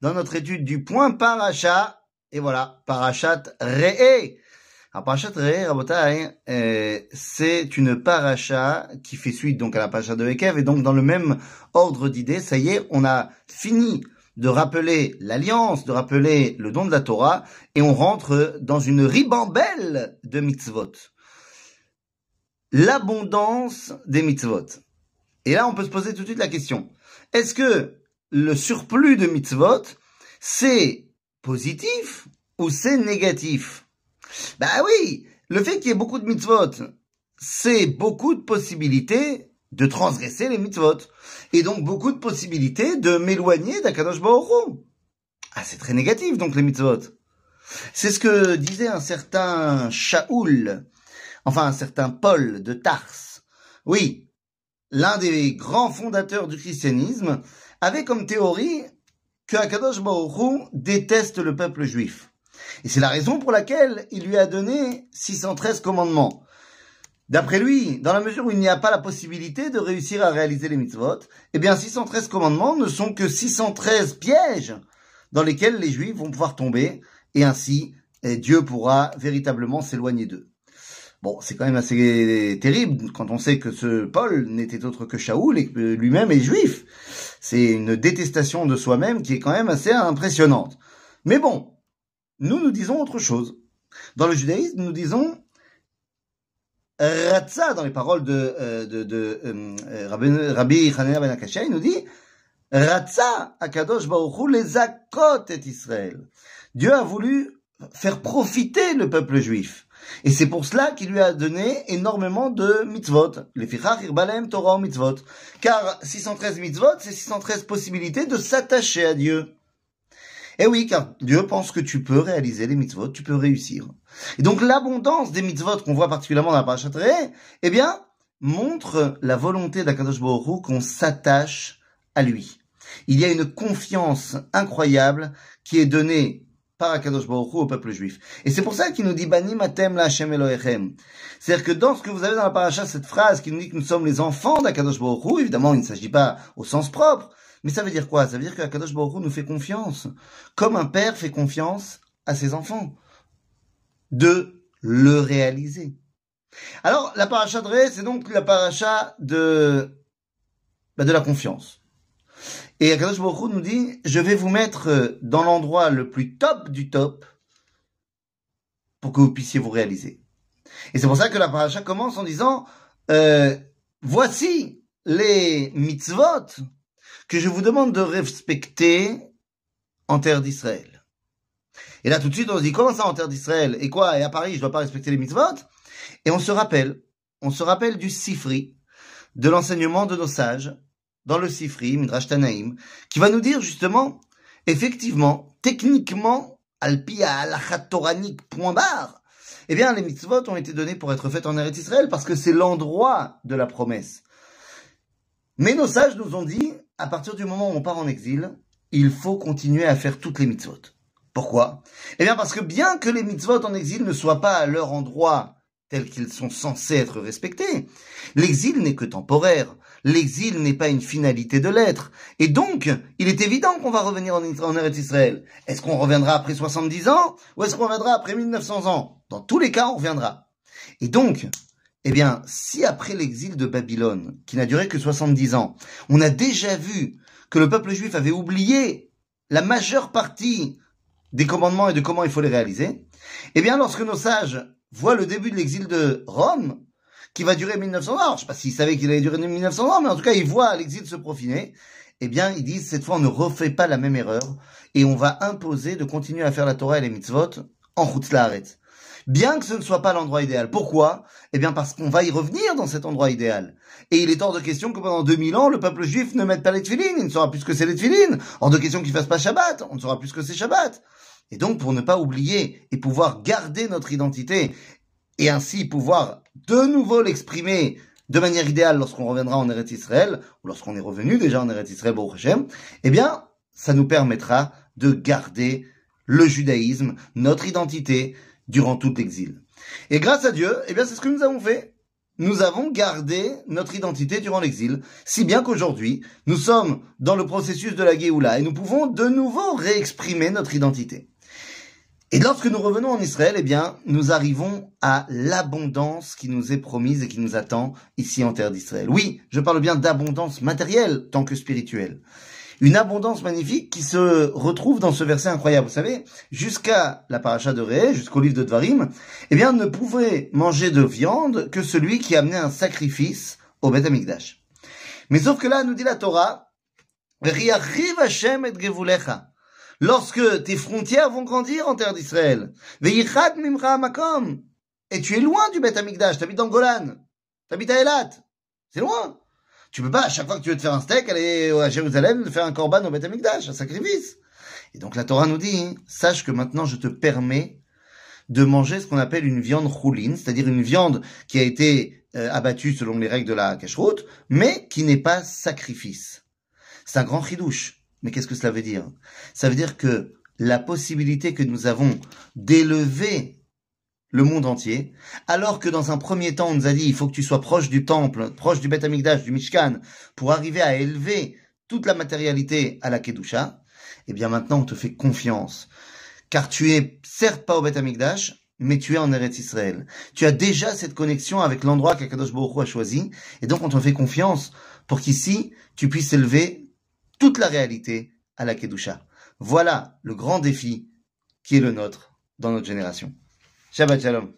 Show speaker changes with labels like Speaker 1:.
Speaker 1: dans notre étude du point paracha. Et voilà, parachat re'e. Alors parachat re'e, Rabotai, euh, c'est une paracha qui fait suite donc à la paracha de Ekev. Et donc dans le même ordre d'idées, ça y est, on a fini de rappeler l'alliance, de rappeler le don de la Torah, et on rentre dans une ribambelle de mitzvot. L'abondance des mitzvot. Et là, on peut se poser tout de suite la question. Est-ce que le surplus de mitzvot, c'est positif ou c'est négatif? Bah oui, le fait qu'il y ait beaucoup de mitzvot, c'est beaucoup de possibilités de transgresser les mitzvot. Et donc beaucoup de possibilités de m'éloigner d'Akadosh Ah, c'est très négatif donc les mitzvot. C'est ce que disait un certain Shaoul, enfin un certain Paul de Tars. Oui, l'un des grands fondateurs du christianisme, avait comme théorie que Akadosh Baruch déteste le peuple juif. Et c'est la raison pour laquelle il lui a donné 613 commandements. D'après lui, dans la mesure où il n'y a pas la possibilité de réussir à réaliser les mitzvot, eh bien 613 commandements ne sont que 613 pièges dans lesquels les juifs vont pouvoir tomber et ainsi eh, Dieu pourra véritablement s'éloigner d'eux. Bon, c'est quand même assez terrible quand on sait que ce Paul n'était autre que Shaoul et que lui-même est juif. C'est une détestation de soi-même qui est quand même assez impressionnante. Mais bon, nous nous disons autre chose. Dans le judaïsme, nous disons Ratza, dans les paroles de, euh, de, de euh, Rabbi Hanina ben Akashia, il nous dit Ratza Akadosh Baruch les akot et Israël. Dieu a voulu faire profiter le peuple juif. Et c'est pour cela qu'il lui a donné énormément de mitzvot. Les fichach irbalem Torah mitzvot. Car 613 mitzvot, c'est 613 possibilités de s'attacher à Dieu. Eh oui, car Dieu pense que tu peux réaliser les mitzvot, tu peux réussir. Et donc l'abondance des mitzvot qu'on voit particulièrement dans la parashat eh bien, montre la volonté d'Akadosh Baruch qu'on s'attache à lui. Il y a une confiance incroyable qui est donnée par Akadosh au peuple juif. Et c'est pour ça qu'il nous dit Bani matem la Hashem Elohechem. C'est-à-dire que dans ce que vous avez dans la paracha, cette phrase qui nous dit que nous sommes les enfants d'Akadosh Baruch évidemment, il ne s'agit pas au sens propre, mais ça veut dire quoi? Ça veut dire qu'Akadosh Baruch nous fait confiance, comme un père fait confiance à ses enfants, de le réaliser. Alors, la paracha de Ré, c'est donc la paracha de, bah, de la confiance. Et Akadosh Baruch nous dit, je vais vous mettre dans l'endroit le plus top du top pour que vous puissiez vous réaliser. Et c'est pour ça que la paracha commence en disant, euh, voici les mitzvot que je vous demande de respecter en terre d'Israël. Et là, tout de suite, on se dit, comment ça en terre d'Israël? Et quoi? Et à Paris, je dois pas respecter les mitzvot? Et on se rappelle, on se rappelle du Sifri, de l'enseignement de nos sages, dans le Sifri, Midrash Tanaïm, qui va nous dire justement, effectivement, techniquement, alpia alachat point barre, eh bien, les mitzvot ont été donnés pour être faits en Eretz Israël parce que c'est l'endroit de la promesse. Mais nos sages nous ont dit, à partir du moment où on part en exil, il faut continuer à faire toutes les mitzvot. Pourquoi? Eh bien parce que bien que les mitzvot en exil ne soient pas à leur endroit tel qu'ils sont censés être respectés, l'exil n'est que temporaire. L'exil n'est pas une finalité de l'être. Et donc, il est évident qu'on va revenir en, Eretz Israël. Est-ce qu'on reviendra après 70 ans ou est-ce qu'on reviendra après 1900 ans? Dans tous les cas, on reviendra. Et donc, eh bien, si après l'exil de Babylone, qui n'a duré que 70 ans, on a déjà vu que le peuple juif avait oublié la majeure partie des commandements et de comment il faut les réaliser, eh bien, lorsque nos sages voient le début de l'exil de Rome, qui va durer 1900 ans, je ne sais pas s'ils savaient qu'il allait durer 1900 ans, mais en tout cas, ils voient l'exil se profiler, eh bien, ils disent, cette fois, on ne refait pas la même erreur, et on va imposer de continuer à faire la Torah et les mitzvot en Chutzlaharet bien que ce ne soit pas l'endroit idéal. Pourquoi? Eh bien parce qu'on va y revenir dans cet endroit idéal. Et il est hors de question que pendant 2000 ans, le peuple juif ne mette pas les tefilines, il ne saura plus ce que c'est les tefilines. Hors de question qu'il fasse pas Shabbat, on ne saura plus ce que c'est Shabbat. Et donc, pour ne pas oublier et pouvoir garder notre identité, et ainsi pouvoir de nouveau l'exprimer de manière idéale lorsqu'on reviendra en Eretz Israël, ou lorsqu'on est revenu déjà en Eretz Israël, eh bien, ça nous permettra de garder le judaïsme, notre identité, durant tout l'exil. Et grâce à Dieu, eh bien, c'est ce que nous avons fait. nous avons gardé notre identité durant l'exil, si bien qu'aujourd'hui, nous sommes dans le processus de la Géoula et nous pouvons de nouveau réexprimer notre identité. Et lorsque nous revenons en Israël, eh bien, nous arrivons à l'abondance qui nous est promise et qui nous attend ici en terre d'Israël. Oui, je parle bien d'abondance matérielle tant que spirituelle. Une abondance magnifique qui se retrouve dans ce verset incroyable. Vous savez, jusqu'à la paracha de Ré, jusqu'au livre de Dvarim, eh bien, ne pouvait manger de viande que celui qui amenait un sacrifice au Beth Amikdash. Mais sauf que là, nous dit la Torah, lorsque tes frontières vont grandir en terre d'Israël. Et tu es loin du Beth Amikdash, habites dans Golan, habites à Elat. C'est loin. Tu peux pas, à chaque fois que tu veux te faire un steak, aller à Jérusalem, faire un korban au Beth Amikdash, un sacrifice. Et donc la Torah nous dit, sache que maintenant je te permets de manger ce qu'on appelle une viande rouline, c'est-à-dire une viande qui a été euh, abattue selon les règles de la cacheroute, mais qui n'est pas sacrifice. C'est un grand chidouche. Mais qu'est-ce que cela veut dire? Ça veut dire que la possibilité que nous avons d'élever le monde entier, alors que dans un premier temps on nous a dit il faut que tu sois proche du temple, proche du Beth Amikdash, du Mishkan, pour arriver à élever toute la matérialité à la Kedusha, eh bien maintenant on te fait confiance. Car tu es certes pas au Beth Amikdash, mais tu es en Eretz Israël. Tu as déjà cette connexion avec l'endroit qu'Akadosh Baruch a choisi, et donc on te fait confiance pour qu'ici tu puisses élever toute la réalité à la Kedusha. Voilà le grand défi qui est le nôtre dans notre génération. Shabbat Shalom.